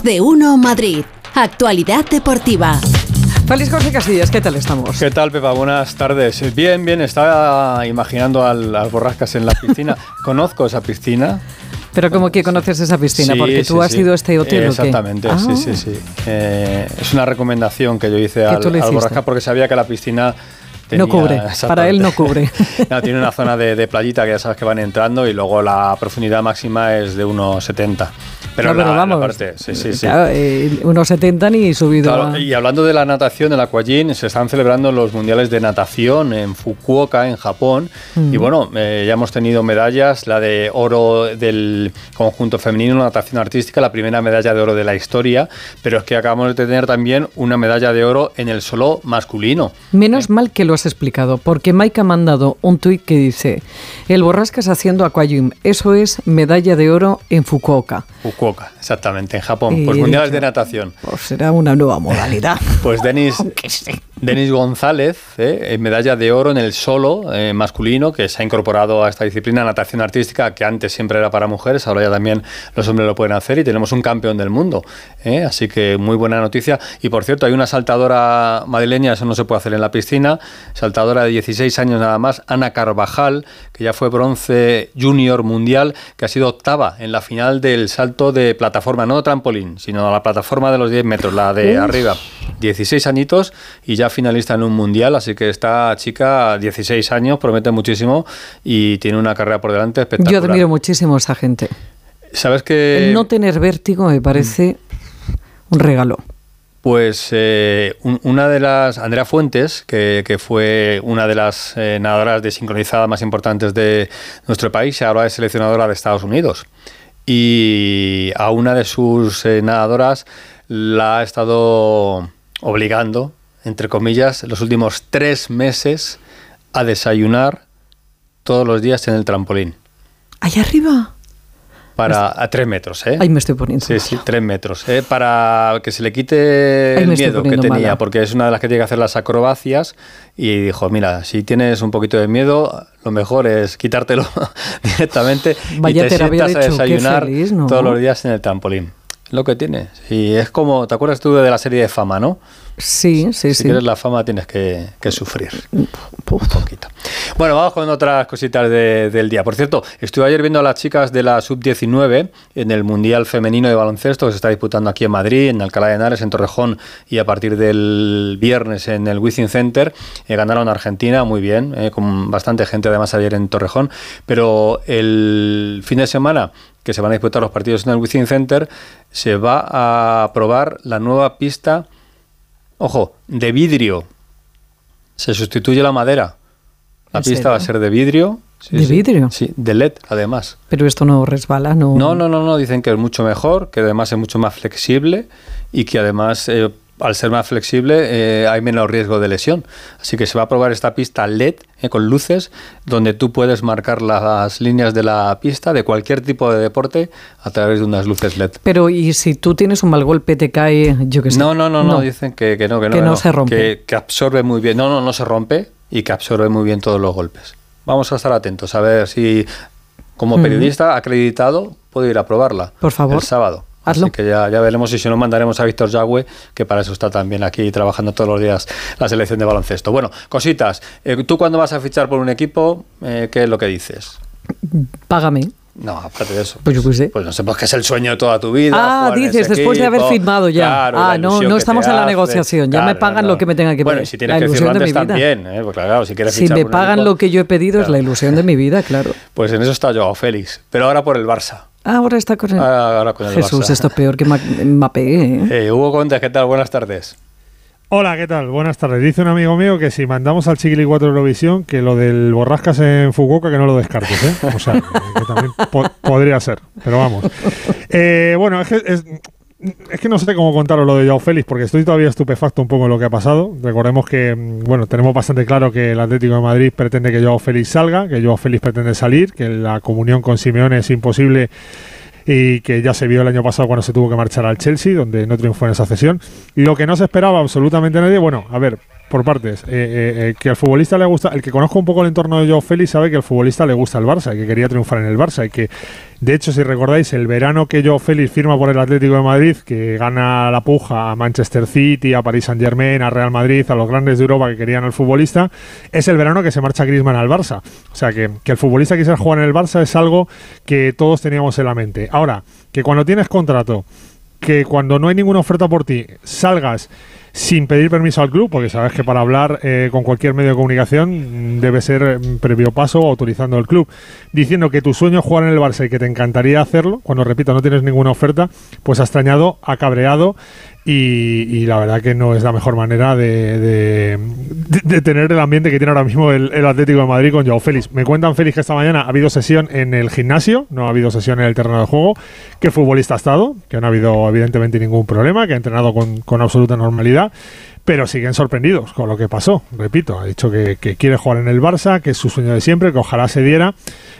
Más de uno Madrid. Actualidad deportiva. Félix José Casillas, ¿qué tal estamos? ¿Qué tal, Pepa? Buenas tardes. Bien, bien, estaba imaginando al, al Borrascas en la piscina. Conozco esa piscina. Pero como que conoces esa piscina, Sí, porque tú sí, has sí. ido a este hotel o qué? Exactamente, sí, Ah. sí, sí. Eh, es una recomendación que yo hice al, al hiciste. Borrascas porque sabía que la piscina tenía- No cubre, para él no cubre. No, tiene una zona de, de playita que ya sabes que van entrando y luego la profundidad máxima es de 1,70. Pero, No, pero la, la vamos. parte, sí, sí, eh, unos 70 ni subido. Claro, a- y hablando de la natación, el aquagym, se están celebrando los mundiales de natación en Fukuoka, en Japón. Mm. Y bueno, eh, ya hemos tenido medallas, la de oro del conjunto femenino, natación artística, la primera medalla de oro de la historia. Pero es que acabamos de tener también una medalla de oro en el solo masculino. Menos mal que lo has explicado, porque Mike ha mandado un tuit que dice: El Borrascas haciendo aquagym, eso es medalla de oro en Fukuoka. Fukuoka, exactamente, en Japón. Y Pues mundiales de natación. Pues será una nueva modalidad. Pues Denis. Denis González, eh, medalla de oro en el solo eh, masculino, que se ha incorporado a esta disciplina, natación artística, que antes siempre era para mujeres, ahora ya también los hombres lo pueden hacer y tenemos un campeón del mundo. eh, así que muy buena noticia. Y por cierto, hay una saltadora madrileña, eso no se puede hacer en la piscina, saltadora de 16 años nada más, Ana Carvajal, que ya fue bronce junior mundial, que ha sido octava en la final del salto de plataforma, no trampolín, sino la plataforma de los 10 metros, la de arriba. 16 añitos y ya finalista en un mundial, así que esta chica, 16 años, promete muchísimo y tiene una carrera por delante espectacular. Yo admiro muchísimo a esa gente. ¿Sabes que El no tener vértigo me parece un regalo. Pues eh, un- una de las, Andrea Fuentes, que, que fue una de las eh, nadadoras de sincronizada más importantes de nuestro país, ahora es seleccionadora de Estados Unidos. Y a una de sus eh, nadadoras la ha estado obligando, entre comillas, los últimos tres meses a desayunar todos los días en el trampolín. Allá arriba. Para, a tres metros, ¿eh? Ahí me estoy poniendo. Sí, sí, tres metros. ¿eh? Para que se le quite el miedo que tenía, mala. porque es una de las que tiene que hacer las acrobacias. Y dijo: Mira, si tienes un poquito de miedo, lo mejor es quitártelo directamente Vaya y te sientas a desayunar feliz, ¿no? todos los días en el trampolín. Lo que tiene. Y es como, ¿te acuerdas tú de la serie de fama, no? Sí, sí, Si sí. quieres la fama, tienes que, que sufrir. Puf. Un poquito. Bueno, vamos con otras cositas de- del día. Por cierto, estuve ayer viendo a las chicas de la sub-19 en el Mundial Femenino de Baloncesto que se está disputando aquí en Madrid, en Alcalá de Henares, en Torrejón y a partir del viernes en el Wizzing Center. Eh, ganaron Argentina muy bien, eh, con bastante gente además ayer en Torrejón. Pero el fin de semana que se van a disputar los partidos en el Wizzing Center, se va a probar la nueva pista, ojo, de vidrio. Se sustituye la madera. La ¿En pista serio? va a ser de vidrio. Sí, ¿De sí. vidrio? Sí, de LED además. Pero esto no resbala, no. No, no, no, no, dicen que es mucho mejor, que además es mucho más flexible y que además eh, al ser más flexible eh, hay menos riesgo de lesión. Así que se va a probar esta pista LED eh, con luces donde tú puedes marcar las líneas de la pista de cualquier tipo de deporte a través de unas luces LED. Pero y si tú tienes un mal golpe, te cae, yo qué sé. No, no, no, no, dicen que, que no, que no. Que no se rompe. Que, que absorbe muy bien. No, no, no se rompe y que absorbe muy bien todos los golpes. Vamos a estar atentos a ver si, como periodista acreditado, puedo ir a probarla. Por favor. El sábado. Hazlo. Así que ya, ya veremos y si no mandaremos a Víctor Yagüe, que para eso está también aquí trabajando todos los días la selección de baloncesto. Bueno, cositas. Eh, ¿Tú cuando vas a fichar por un equipo, eh, qué es lo que dices? Págame. No, aparte de eso. Pues yo qué sé. Pues no sé, pues que es el sueño de toda tu vida. Ah, dices, después de haber firmado ya. Claro, Ah, no, no estamos en la hace. negociación, ya me pagan lo que me tengan que Bueno, pagar. y si tienes La que antes vida. también, ¿eh? Porque claro, si quieres Si me pagan equipo- lo que yo he pedido, es la ilusión de mi vida, claro. Pues en eso está Joao Félix. Pero ahora por el Barça. Ahora está con el... Ahora, ahora con el Jesús, Barça. esto es peor que Ma- Mbappé. ¿eh? Eh, Hugo Conde, ¿qué tal? Buenas tardes. Hola, ¿qué tal? Buenas tardes. Dice un amigo mío que si mandamos al Chiquili 4 Eurovisión, que lo del borrascas en Fukuoka, que no lo descartes, ¿eh? O sea, que, también po- podría ser, pero vamos. Eh, bueno, es que, es, es que no sé cómo contaros lo de Joao Félix, porque estoy todavía estupefacto un poco en lo que ha pasado. Recordemos que, mm, bueno, tenemos bastante claro que el Atlético de Madrid pretende que Joao Félix salga, que Joao Félix pretende salir, que la comunión con Simeone es imposible y que ya se vio el año pasado cuando se tuvo que marchar al Chelsea, donde no triunfó en esa cesión. Lo que no se esperaba absolutamente nadie, bueno, a ver, por partes. Eh, eh, que al futbolista le gusta, el que conozco un poco el entorno de Joe Félix sabe que al futbolista le gusta el Barça y que quería triunfar en el Barça y que, de hecho, si recordáis, el verano que Joe Félix firma por el Atlético de Madrid, que gana la puja a Manchester City, a Paris Saint Germain, a Real Madrid, a los grandes de Europa que querían al futbolista, es el verano que se marcha Griezmann al Barça. O sea, que, que el futbolista quisiera jugar en el Barça es algo que todos teníamos en la mente. Ahora, que cuando tienes contrato, que cuando no hay ninguna oferta por ti, salgas sin pedir permiso al club, porque sabes que para hablar eh, con cualquier medio de comunicación mm, debe ser mm, previo paso autorizando el club, diciendo que tu sueño es jugar en el Barça y que te encantaría hacerlo, cuando repito, no tienes ninguna oferta, pues has extrañado, ha cabreado y, la verdad que no es la mejor manera de, de, tener el ambiente que tiene ahora mismo el, Atlético de Madrid con Joao Félix. Me cuentan Félix que esta mañana ha habido sesión en el gimnasio, no ha habido sesión en el terreno de juego, que futbolista ha estado, que no ha habido evidentemente ningún problema, que ha entrenado con, con absoluta normalidad pero siguen sorprendidos con lo que pasó. Repito, ha dicho que, quiere jugar en el Barça, que es su sueño de siempre, que ojalá se diera.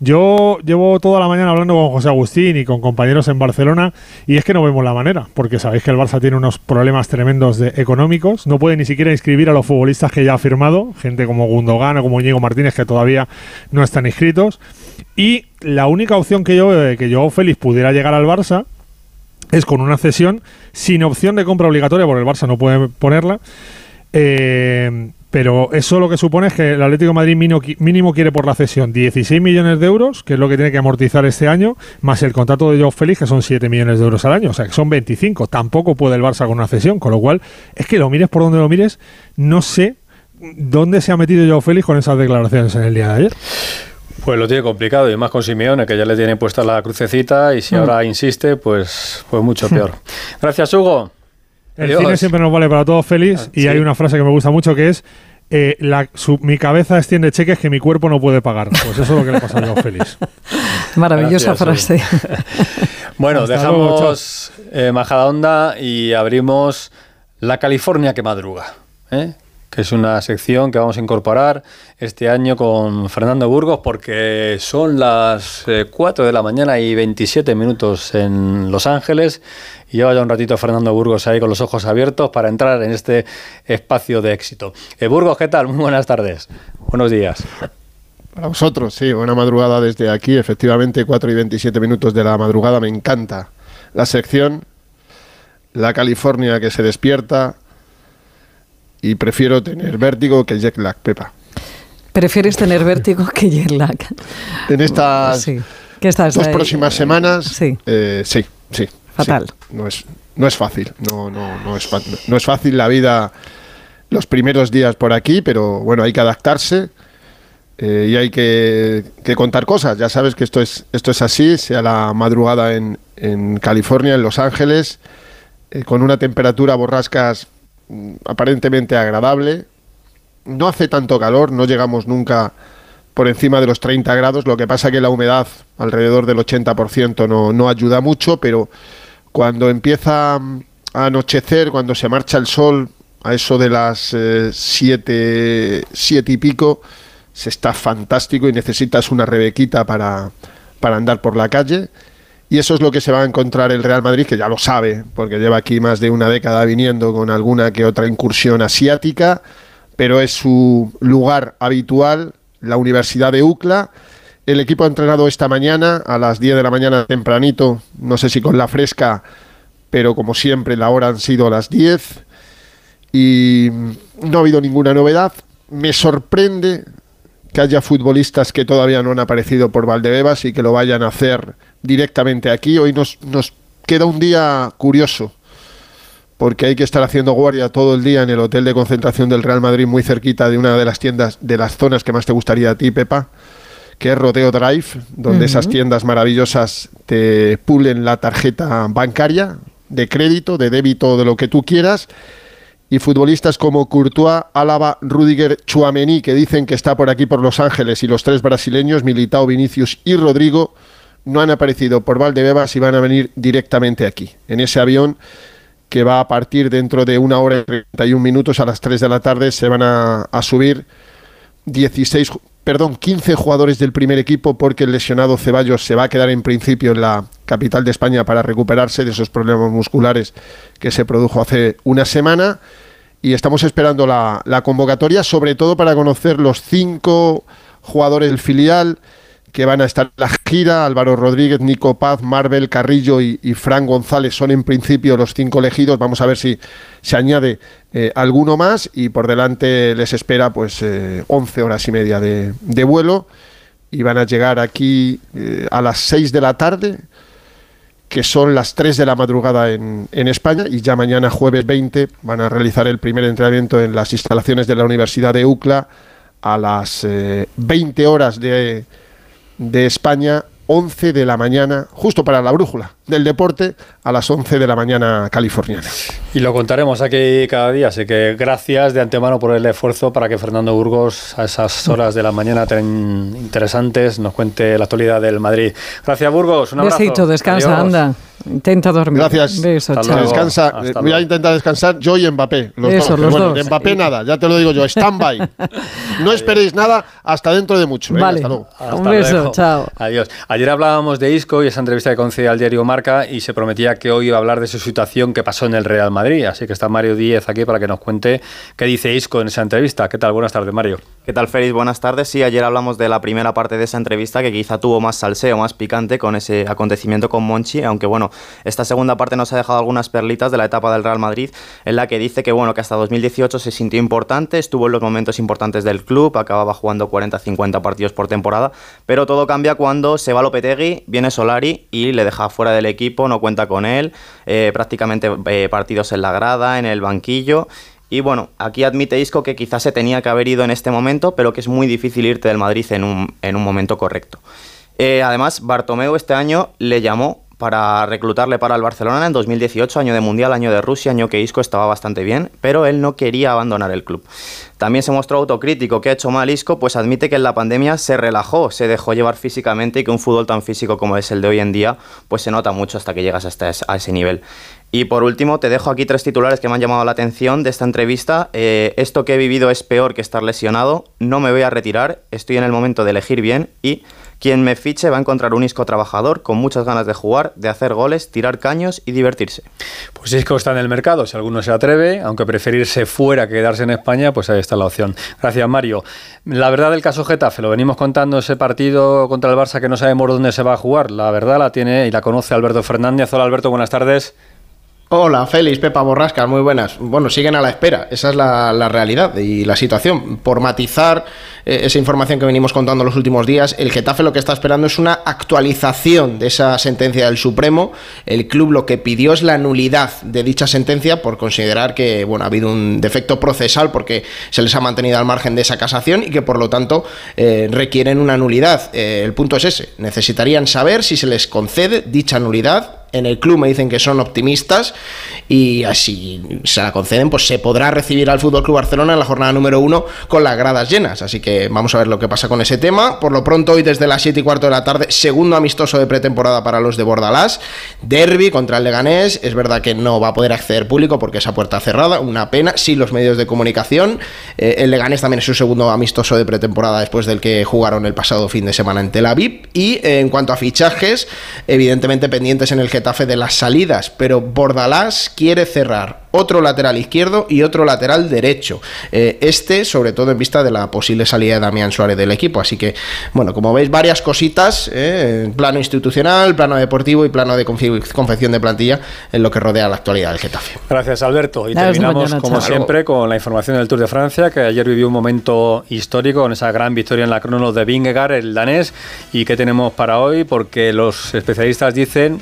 Yo llevo toda la mañana hablando con José Agustín y con compañeros en Barcelona y es que no vemos la manera, porque sabéis que el Barça tiene unos problemas tremendos de económicos, no puede ni siquiera inscribir a los futbolistas que ya ha firmado, gente como Gundogan o como Diego Martínez que todavía no están inscritos. Y la única opción que yo de que yo Félix pudiera llegar al Barça es con una cesión sin opción de compra obligatoria, porque el Barça no puede ponerla. Eh, pero eso lo que supone es que el Atlético Madrid mínimo, quiere por la cesión 16 millones de euros, que es lo que tiene que amortizar este año, más el contrato de Joao Félix, que son 7 millones de euros al año, o sea que son 25. Tampoco puede el Barça con una cesión, con lo cual es que lo mires por donde lo mires, no sé dónde se ha metido Joao Félix con esas declaraciones en el día de ayer. Pues lo tiene complicado y más con Simeone, que ya le tiene puesta la crucecita y si mm. ahora insiste, pues, pues mucho peor. Gracias, Hugo. El cine siempre nos vale para todos, feliz. Ah, y hay una frase que me gusta mucho que es: eh, Mi cabeza extiende cheques que mi cuerpo no puede pagar. Pues eso es lo que le pasa a Joao Félix. Maravillosa frase. bueno, dejamos eh, Majada Onda y abrimos la California que madruga. ¿eh? Que es una sección que vamos a incorporar este año con Fernando Burgos porque son las 4 eh, de la mañana y 27 minutos en Los Ángeles y lleva ya un ratito Fernando Burgos ahí con los ojos abiertos para entrar en este espacio de éxito. Eh, Burgos, ¿qué tal? Muy buenas tardes. Buenos días. Para vosotros, sí, buena madrugada desde aquí. Efectivamente, 4 y 27 minutos de la madrugada. Me encanta la sección. La California que se despierta, y prefiero tener vértigo que jet lag, Pepa. ¿Prefieres tener vértigo que jet lag? En estas dos próximas semanas, sí, eh, sí, sí. Fatal. No, es, no es fácil, no, no, no, es, no es fácil la vida los primeros días por aquí, pero bueno, hay que adaptarse. Eh, y hay que, contar cosas. Ya sabes que esto es, esto es así, sea la madrugada en, en California, en Los Ángeles, eh, con una temperatura borrascas aparentemente agradable. No hace tanto calor, no llegamos nunca por encima de los 30 grados, lo que pasa que la humedad alrededor del 80% no, no ayuda mucho, pero cuando empieza a anochecer, cuando se marcha el sol, a eso de las 7 eh, siete, y pico, se está fantástico y necesitas una rebequita para, para andar por la calle. Y eso es lo que se va a encontrar el Real Madrid, que ya lo sabe, porque lleva aquí más de una década viniendo con alguna que otra incursión asiática, pero es su lugar habitual, la Universidad de UCLA. El equipo ha entrenado esta mañana a las 10 de la mañana tempranito, no sé si con la fresca, pero como siempre la hora han sido las 10 y no ha habido ninguna novedad. Me sorprende que haya futbolistas que todavía no han aparecido por Valdebebas y que lo vayan a hacer directamente aquí. Hoy nos, nos queda un día curioso, porque hay que estar haciendo guardia todo el día en el hotel de concentración del Real Madrid, muy cerquita de una de las tiendas, de las zonas que más te gustaría a ti, Pepa, que es Rodeo Drive, donde esas tiendas maravillosas te pulen la tarjeta bancaria de crédito, de débito, de lo que tú quieras. Y futbolistas como Courtois, Álava, Rudiger, Chuamení, que dicen que está por aquí por Los Ángeles, y los tres brasileños, Militao, Vinicius y Rodrigo, no han aparecido por Valdebebas y van a venir directamente aquí, en ese avión que va a partir dentro de una hora y 31 minutos a las 3 de la tarde. Se van a, subir 16, perdón, 15 jugadores del primer equipo porque el lesionado Ceballos se va a quedar en principio en la capital de España para recuperarse de esos problemas musculares que se produjo hace una semana. y estamos esperando la, la convocatoria, sobre todo para conocer los cinco jugadores del filial que van a estar en la gira. Álvaro Rodríguez, Nico Paz, Marvel, Carrillo y, Fran González son en principio los cinco elegidos. Vamos a ver si se añade eh, alguno más y por delante les espera pues eh, 11 horas y media de, vuelo y van a llegar aquí eh, a las 6 de la tarde que son las 3 de la madrugada en, en, España y ya mañana jueves 20 van a realizar el primer entrenamiento en las instalaciones de la Universidad de UCLA a las eh, 20 horas de, de España 11 de la mañana, justo para la brújula del deporte, a las 11 de la mañana californiana. Y lo contaremos aquí cada día, así que gracias de antemano por el esfuerzo para que Fernando Burgos a esas horas de la mañana tan interesantes nos cuente la actualidad del Madrid. Gracias Burgos, un abrazo. Besito, descansa, Adiós. anda. Intenta dormir. Gracias. Beso, Hasta chao. luego. Descansa, Hasta eh, voy a intentar descansar yo y Mbappé. Los Eso, dos. los Bueno, dos. de Mbappé nada, ya te lo digo yo, stand-by. No esperéis nada hasta dentro de mucho. Venga, Vale. hasta luego. Hasta Un beso, luego. chao. Adiós. Ayer hablábamos de Isco y esa entrevista que concedía al diario Marca y se prometía que hoy iba a hablar de su situación que pasó en el Real Madrid. Así que está Mario Díez aquí para que nos cuente qué dice Isco en esa entrevista. ¿Qué tal? Buenas tardes, Mario. ¿Qué tal, Félix? Buenas tardes. Sí, ayer hablamos de la primera parte de esa entrevista que quizá tuvo más salseo, más picante con ese acontecimiento con Monchi, aunque bueno, esta segunda parte nos ha dejado algunas perlitas de la etapa del Real Madrid, en la que dice que bueno, que hasta 2018 se sintió importante, estuvo en los momentos importantes del club, acababa jugando 40-50 partidos por temporada, pero todo cambia cuando se va Lopetegui, viene Solari y le deja fuera del equipo, no cuenta con él, eh, prácticamente eh, partidos en la grada, en el banquillo. Y bueno, aquí admite Isco que quizás se tenía que haber ido en este momento, pero que es muy difícil irte del Madrid en un, en un momento correcto. Eh, además, Bartomeu este año le llamó para reclutarle para el Barcelona en 2018, año de Mundial, año de Rusia, año que Isco estaba bastante bien, pero él no quería abandonar el club. También se mostró autocrítico que ha hecho mal Isco, pues admite que en la pandemia se relajó, se dejó llevar físicamente y que un fútbol tan físico como es el de hoy en día, pues se nota mucho hasta que llegas hasta a ese nivel. Y por último, te dejo aquí tres titulares que me han llamado la atención de esta entrevista. Eh, esto que he vivido es peor que estar lesionado, no me voy a retirar, estoy en el momento de elegir bien y quien me fiche va a encontrar un Isco trabajador con muchas ganas de jugar, de hacer goles, tirar caños y divertirse. Pues Isco está en el mercado, si alguno se atreve, aunque preferirse fuera que quedarse en España, pues ahí está la opción. Gracias, Mario. La verdad del caso Getafe, lo venimos contando ese partido contra el Barça que no sabemos dónde se va a jugar. La verdad la tiene y la conoce Alberto Fernández. Hola, Alberto, buenas tardes. Hola, Félix, Pepa Borrasca, muy buenas. Bueno, siguen a la espera, esa es la, la realidad y la situación. Por matizar eh, esa información que venimos contando los últimos días, el Getafe lo que está esperando es una actualización de esa sentencia del Supremo. El club lo que pidió es la nulidad de dicha sentencia por considerar que bueno, ha habido un defecto procesal porque se les ha mantenido al margen de esa casación y que por lo tanto eh, requieren una nulidad. Eh, el punto es ese, necesitarían saber si se les concede dicha nulidad en el club me dicen que son optimistas y así se la conceden, pues se podrá recibir al Fútbol Club Barcelona en la jornada número uno con las gradas llenas. Así que vamos a ver lo que pasa con ese tema. Por lo pronto, hoy desde las 7 y cuarto de la tarde, segundo amistoso de pretemporada para los de Bordalás. Derby contra el Leganés. Es verdad que no va a poder acceder público porque esa puerta cerrada, una pena. Sí, los medios de comunicación. Eh, el Leganés también es su segundo amistoso de pretemporada después del que jugaron el pasado fin de semana en Tel Aviv. Y eh, en cuanto a fichajes, evidentemente pendientes en el Getafe de las salidas, pero Bordalás quiere cerrar otro lateral izquierdo y otro lateral derecho. Eh, este, sobre todo en vista de la posible salida de Damián Suárez del equipo. Así que, bueno, como veis, varias cositas, eh, en plano institucional, plano deportivo y plano de confección de plantilla en lo que rodea la actualidad del Getafe. Gracias, Alberto. Y terminamos, mañana, como chao. siempre, con la información del Tour de Francia, que ayer vivió un momento histórico con esa gran victoria en la crono de Vingegaard, el danés. ¿Y qué tenemos para hoy? Porque los especialistas dicen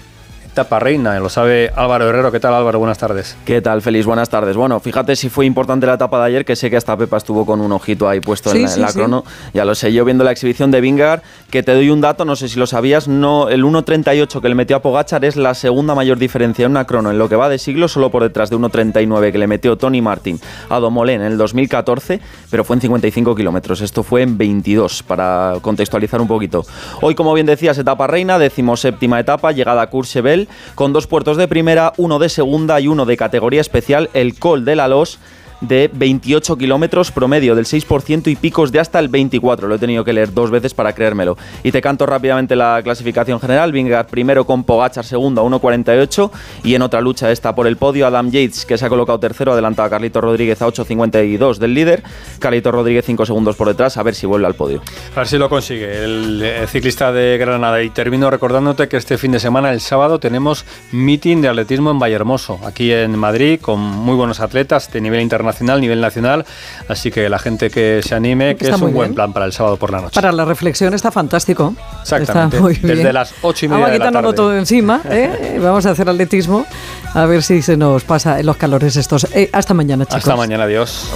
etapa reina, lo sabe Álvaro Herrero. ¿Qué tal, Álvaro? Buenas tardes. ¿Qué tal, Feliz? Buenas tardes. Bueno, fíjate si fue importante la etapa de ayer, que sé que hasta Pepa estuvo con un ojito ahí puesto Sí, en la, en sí, la sí. crono. Ya lo sé yo viendo la exhibición de Vingar, que te doy un dato, no sé si lo sabías, no, el 1.38 que le metió a Pogachar es la segunda mayor diferencia en una crono en lo que va de siglo, solo por detrás de 1.39 que le metió Tony Martin a Domolén en el 2014, pero fue en 55 kilómetros. Esto fue en 22, para contextualizar un poquito. Hoy, como bien decías, etapa reina, decimoséptima etapa, llegada a Courchevel, con dos puertos de primera, uno de segunda y uno de categoría especial, el Col de la Los de 28 kilómetros promedio, del 6% y picos de hasta el 24%. Lo he tenido que leer dos veces para creérmelo. Y te canto rápidamente la clasificación general. Vingegaard primero con Pogachar segundo a 1.48 y en otra lucha esta por el podio Adam Yates que se ha colocado tercero adelanta a Carlito Rodríguez a 8.52 del líder. Carlito Rodríguez 5 segundos por detrás a ver si vuelve al podio. A ver si lo consigue el, el ciclista de Granada. Y termino recordándote que este fin de semana, el sábado, tenemos meeting de atletismo en Vallehermoso, aquí en Madrid, con muy buenos atletas de nivel internacional, nivel nacional. Así que la gente que se anime, que Está es un buen bien. plan para el sábado por la noche. Para la reflexión está fantástico. Exactamente. Está muy bien. Desde las ocho y media Vamos a tarde. todo encima. ¿eh? Vamos a hacer atletismo. A ver si se nos pasa en los calores estos. Eh, hasta mañana, chicos. Hasta mañana, adiós.